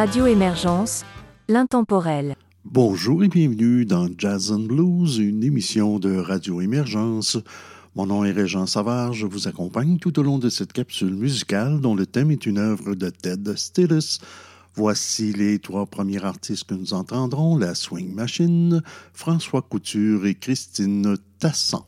Radio Émergence, l'intemporel. Bonjour et bienvenue dans Jazz and Blues, une émission de Radio Émergence. Mon nom est Régent Savard, je vous accompagne tout au long de cette capsule musicale dont le thème est une œuvre de Ted Stillis. Voici les trois premiers artistes que nous entendrons, la Swing Machine, François Couture et Christine Tassan.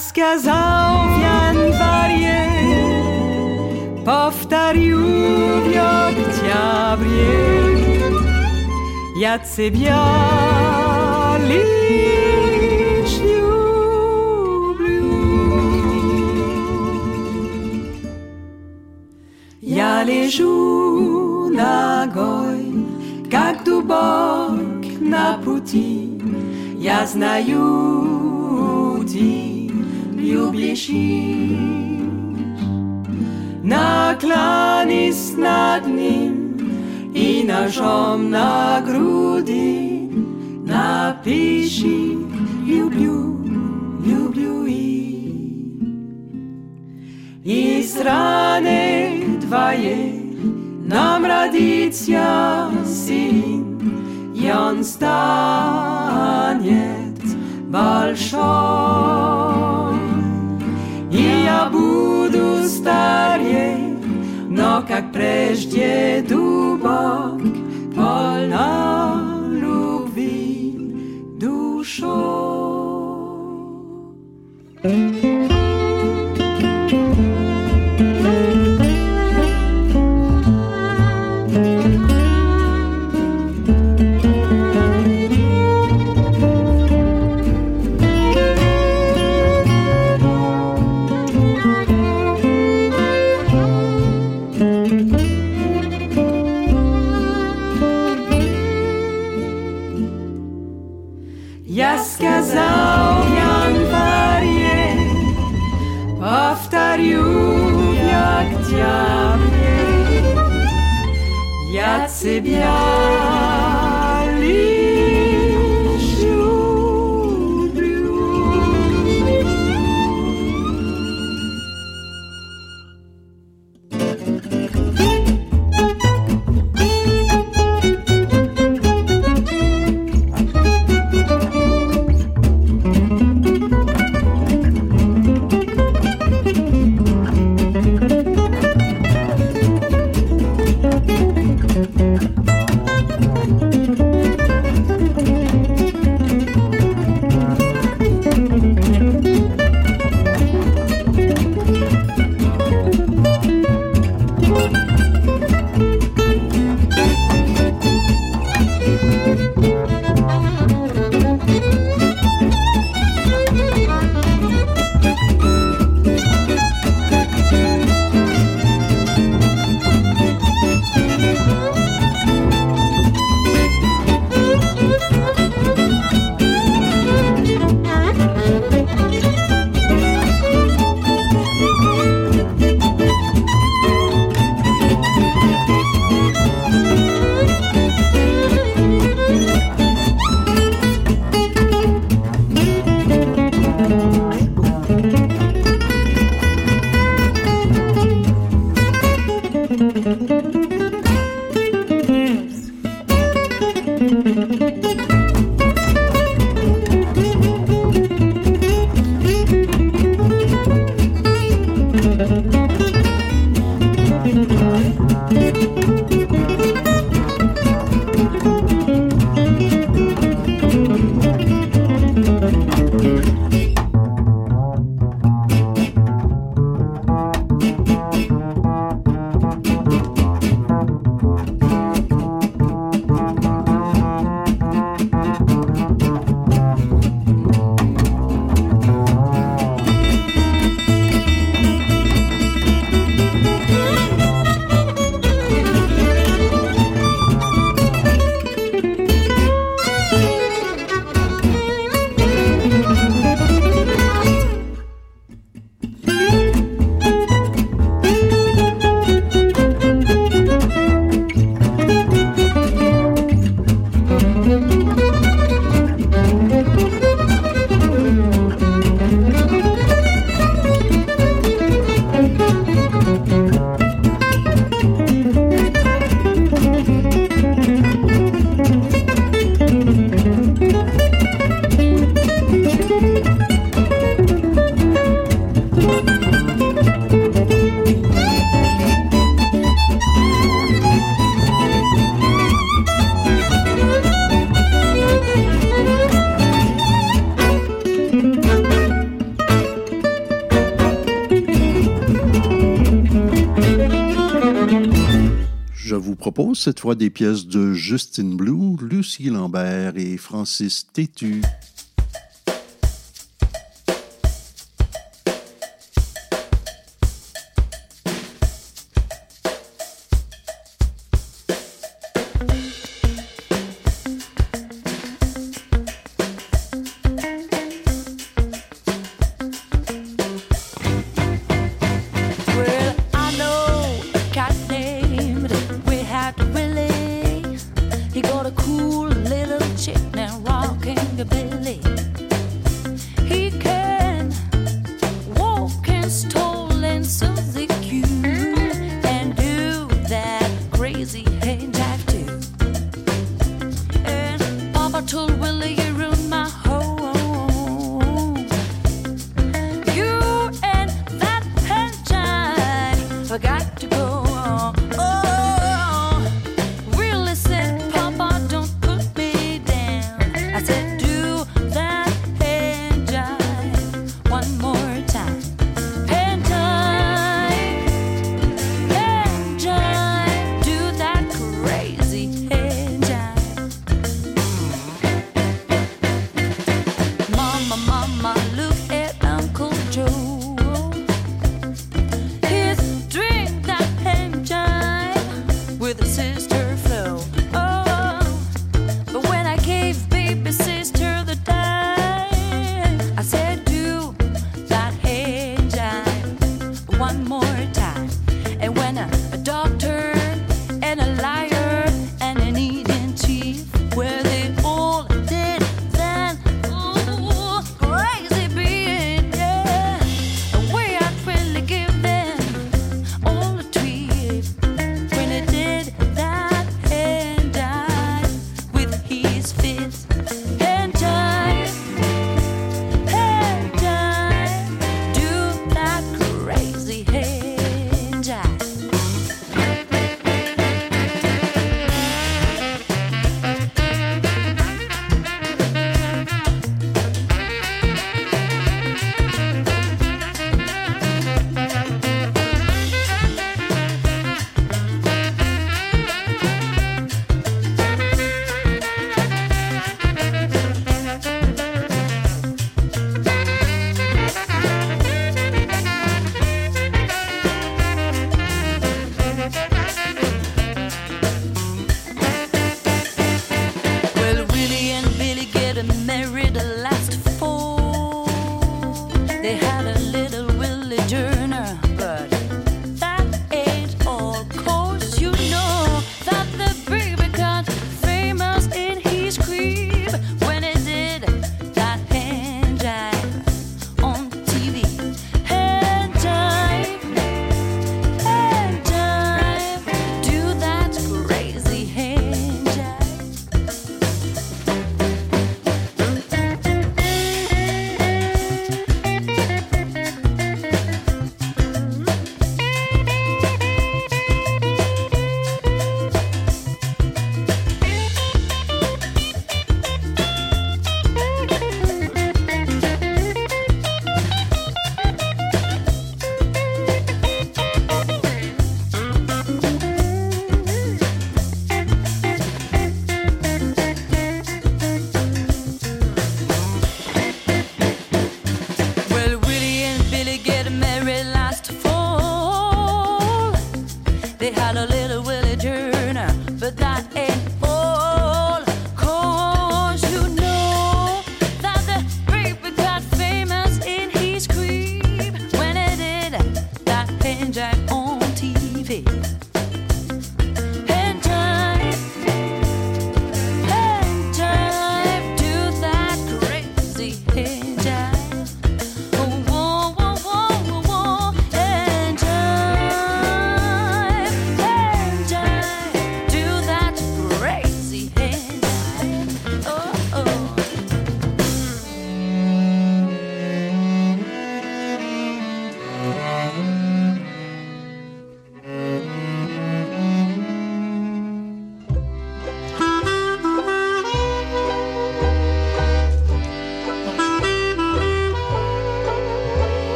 сказал в январе, повторю в октябре. Я тебя лишь люблю. Я лежу ногой, как дубок на пути. Я знаю, lubisz Naklanis nad nim i nożom na grudi napiši lubiu, lubiu i. I z rany dwaje nam radicja sin, jon staniet большой. И я буду старее, но как прежде дубок, полна любви душой. C'est bien. Cette fois des pièces de Justin Blue, Lucie Lambert et Francis Tétu.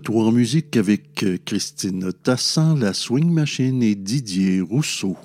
Retour en musique avec Christine Tassin, la Swing Machine et Didier Rousseau.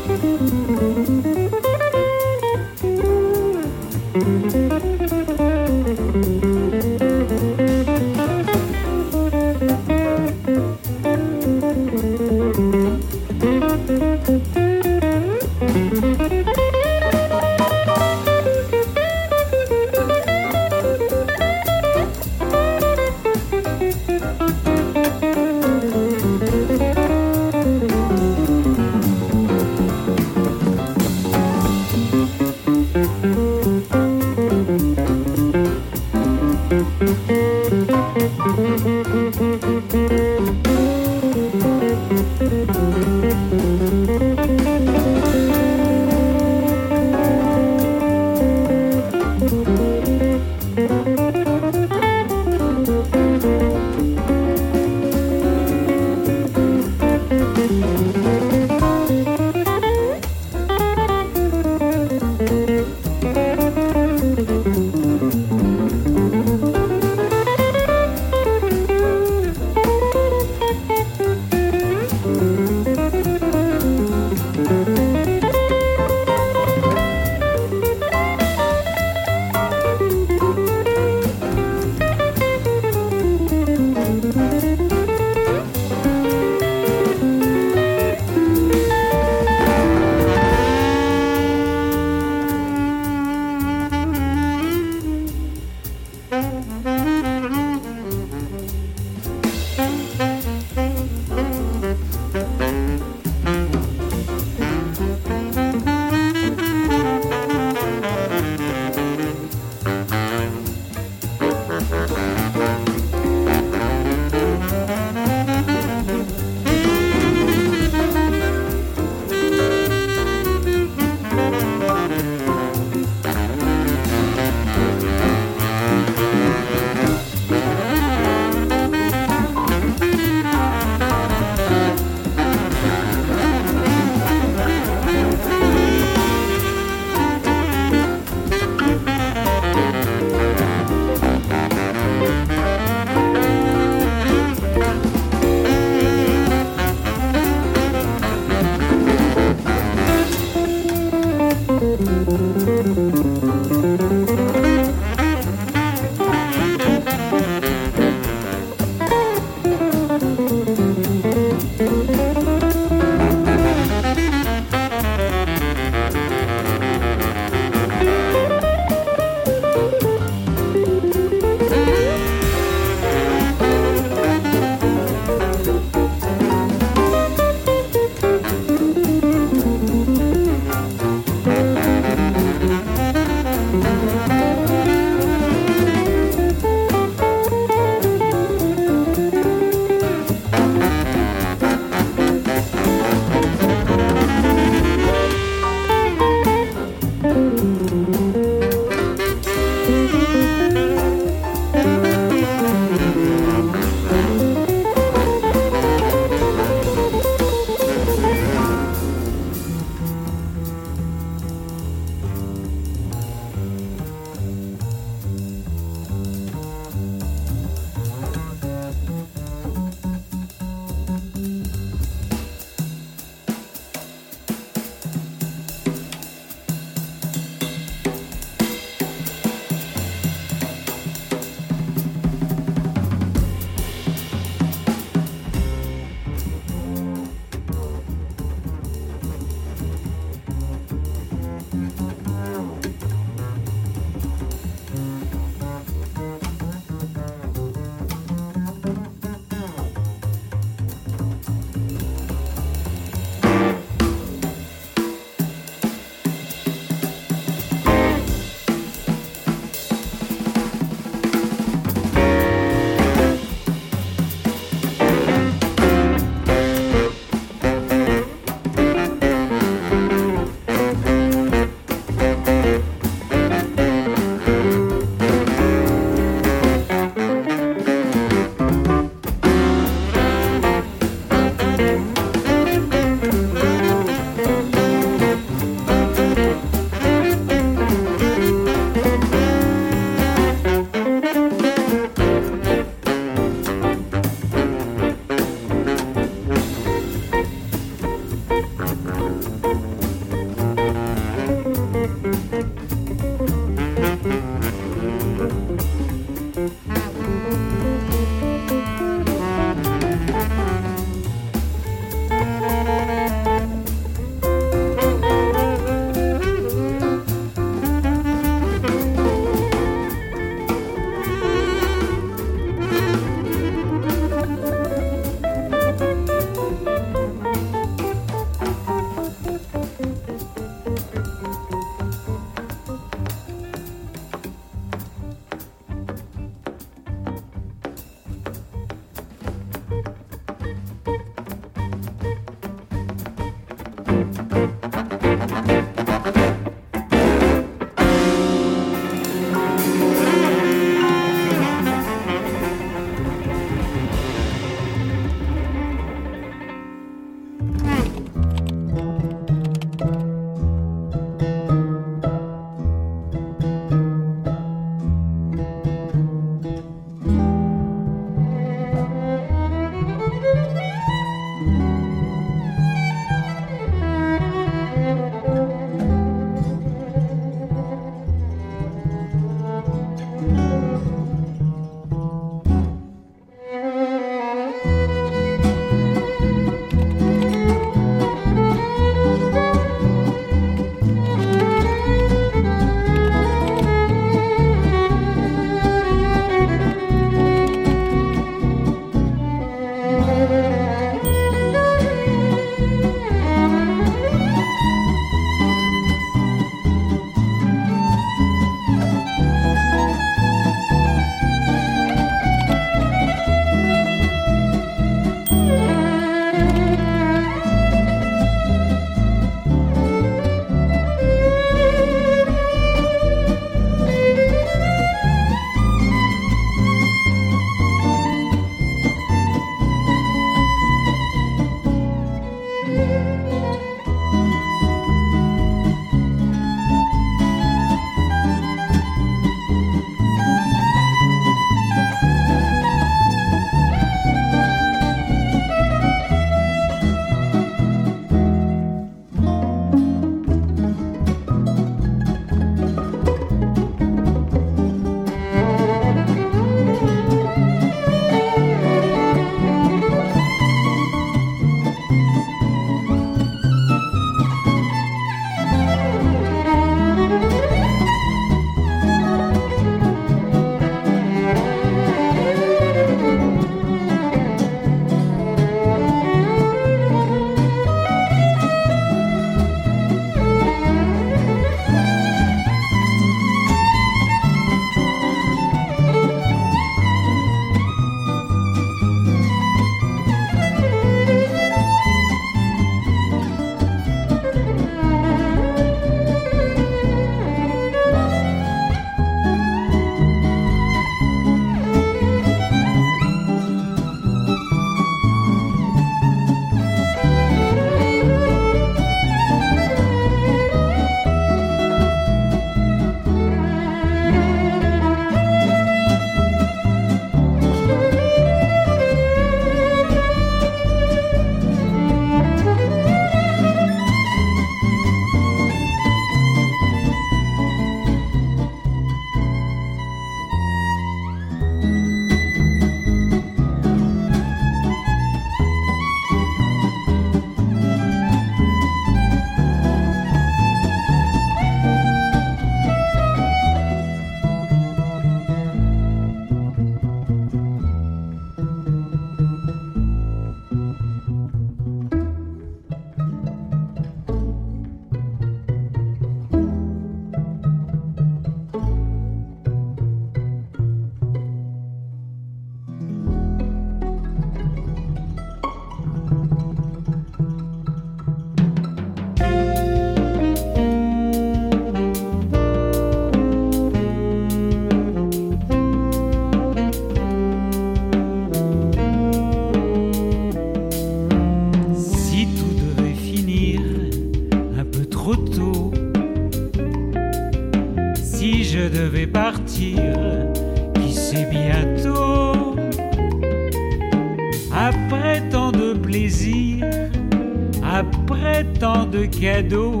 Tant de cadeaux,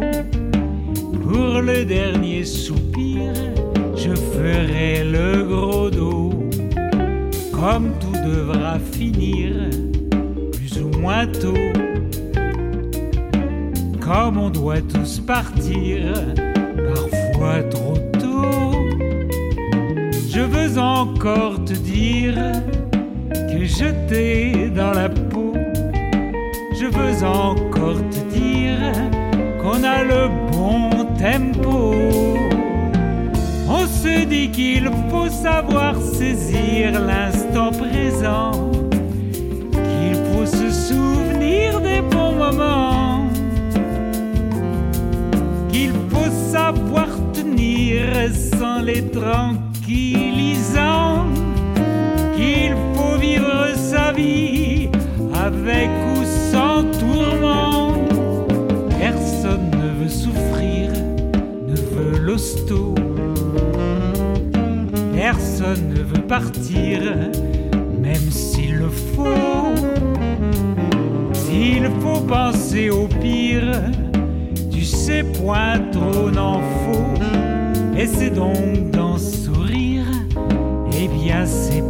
pour le dernier soupir, je ferai le gros dos. Comme tout devra finir, plus ou moins tôt. Comme on doit tous partir, parfois trop tôt. Je veux encore te dire que je t'ai dans la. Je veux encore te dire qu'on a le bon tempo. On se dit qu'il faut savoir saisir l'instant présent, qu'il faut se souvenir des bons moments, qu'il faut savoir tenir sans les tranquillisants, Personne ne veut partir, même s'il le faut. S'il faut penser au pire, tu sais point trop n'en faut. Et c'est donc d'en sourire, eh bien c'est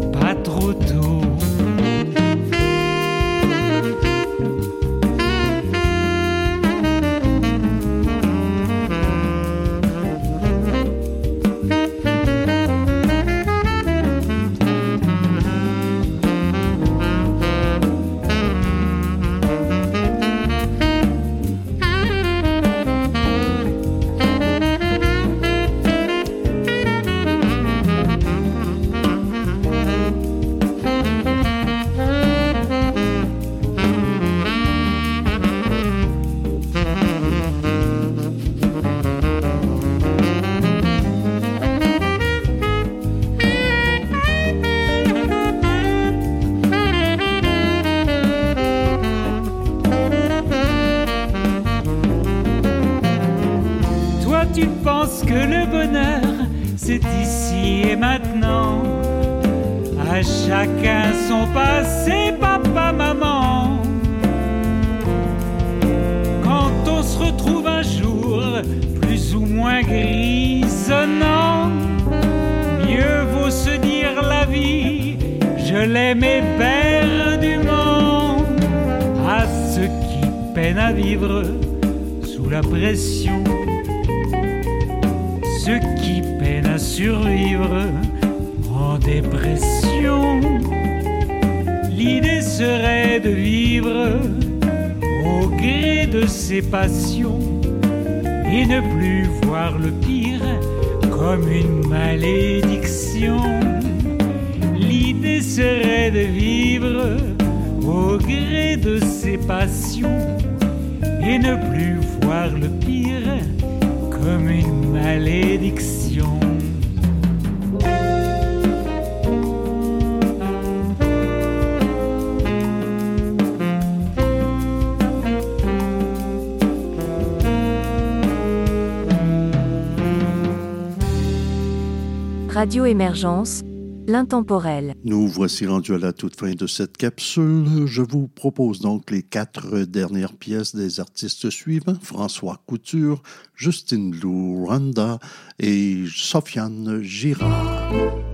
L'intemporel. Nous voici rendus à la toute fin de cette capsule. Je vous propose donc les quatre dernières pièces des artistes suivants François Couture, Justine Lou Randa et Sofiane Girard.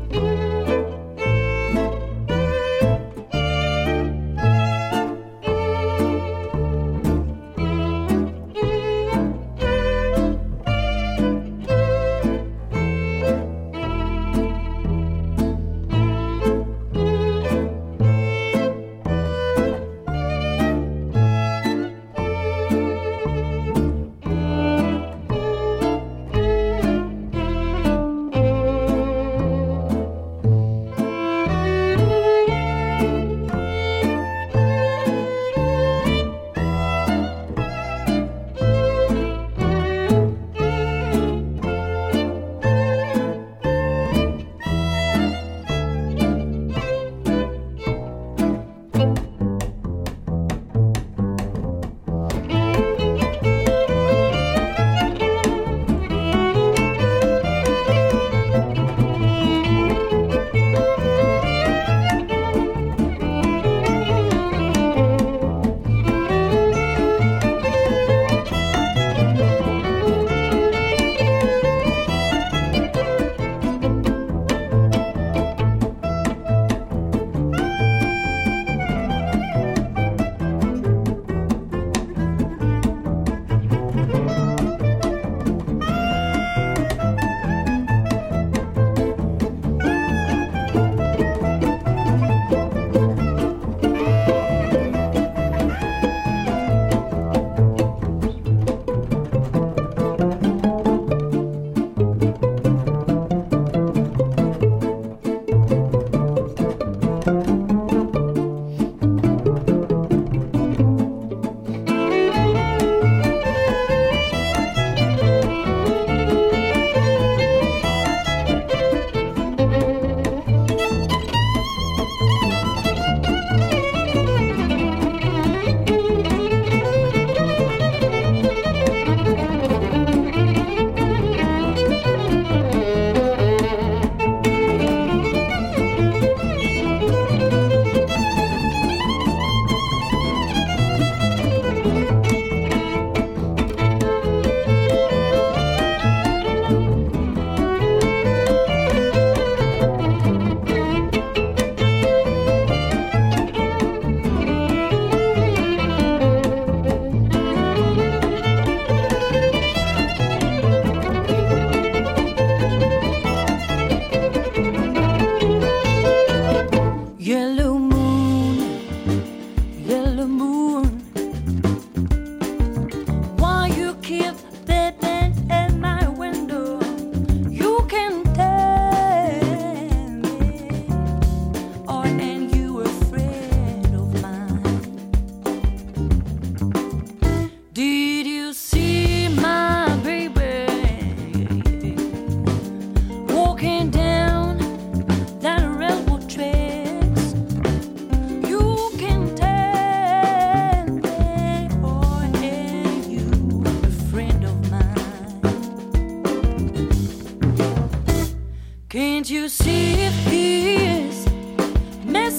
Reste au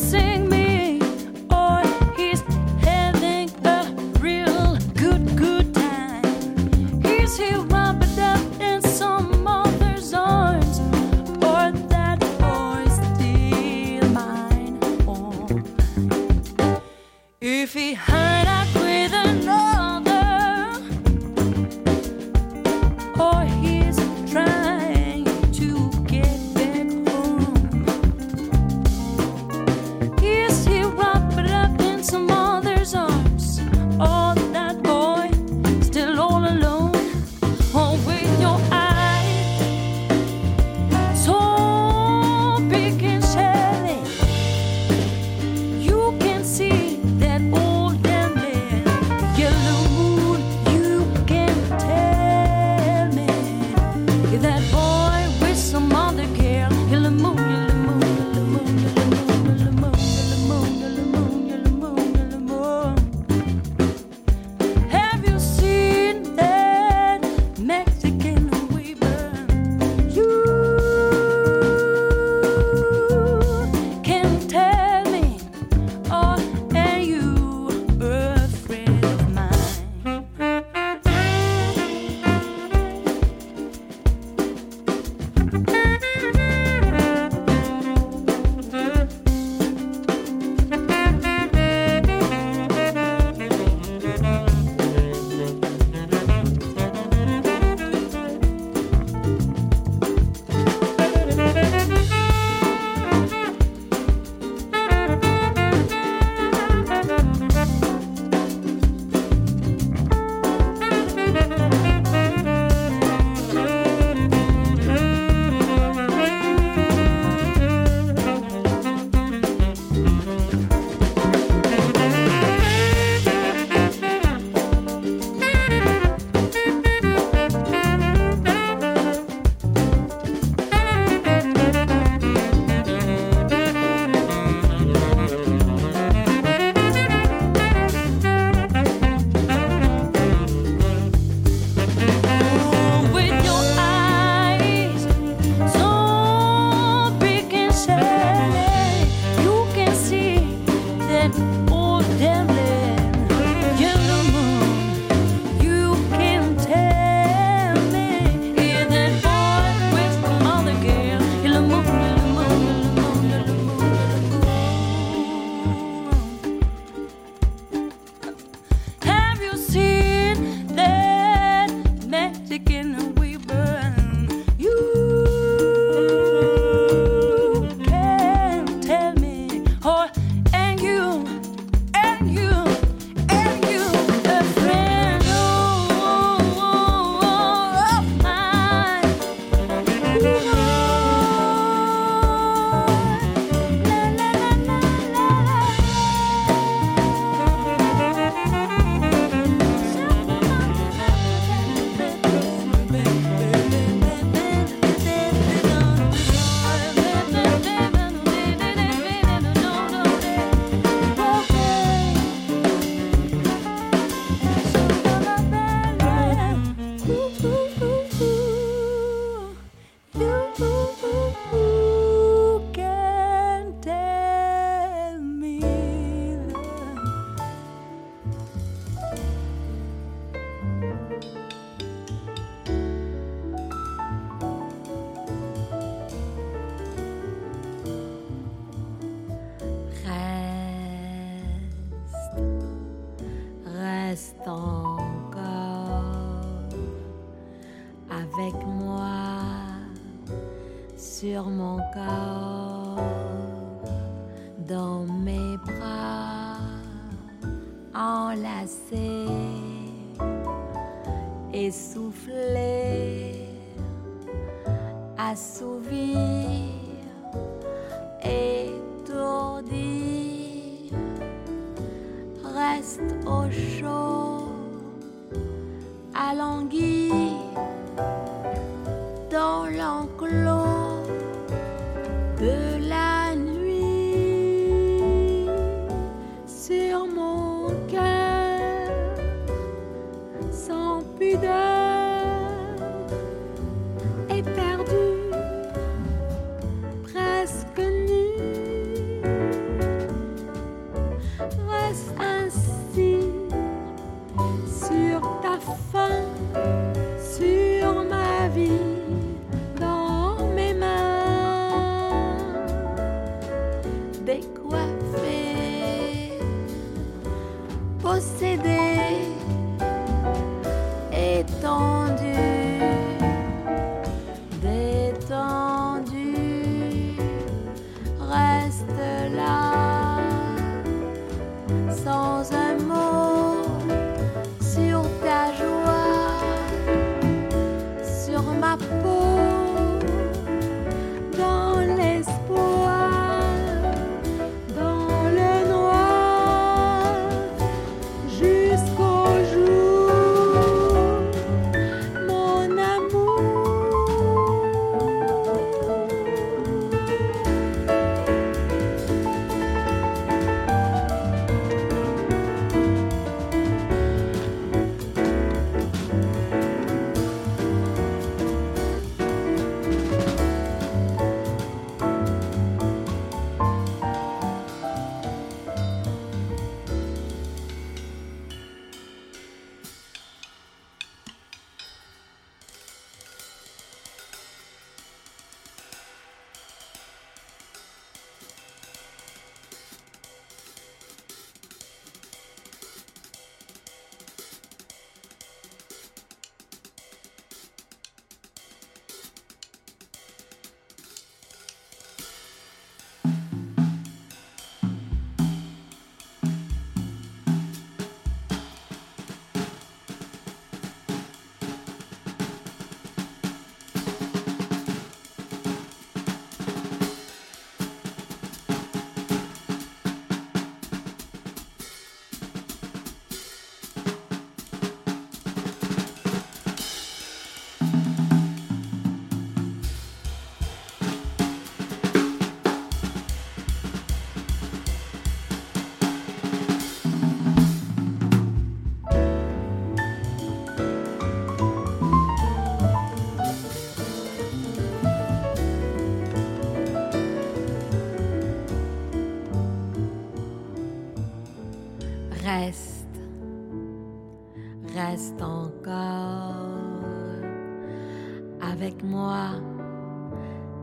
chaud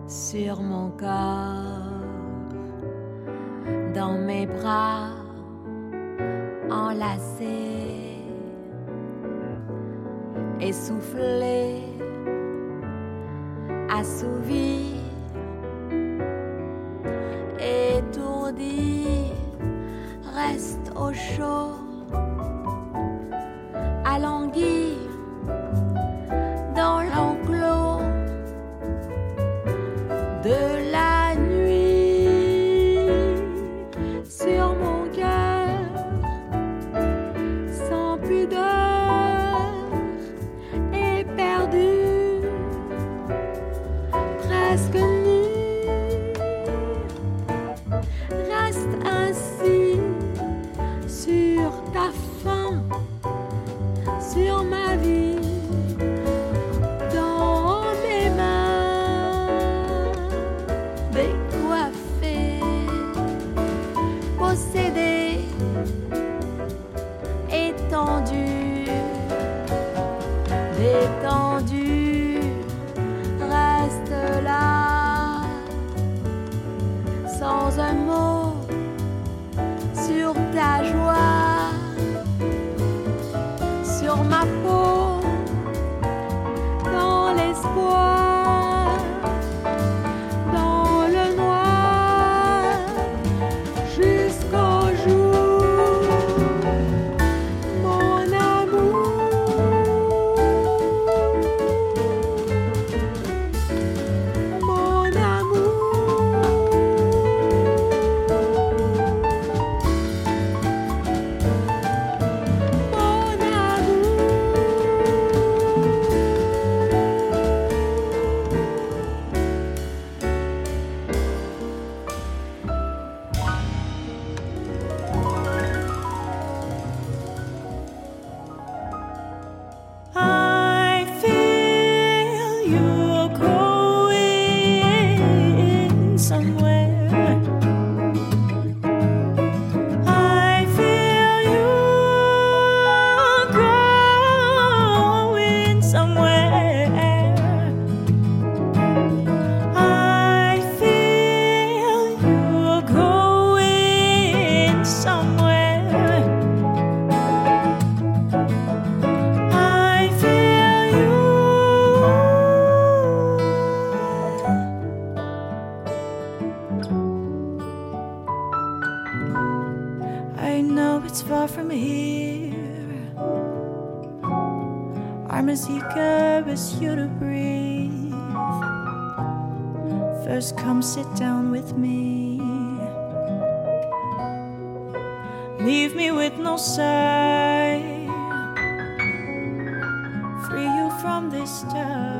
sur mon corps, sister.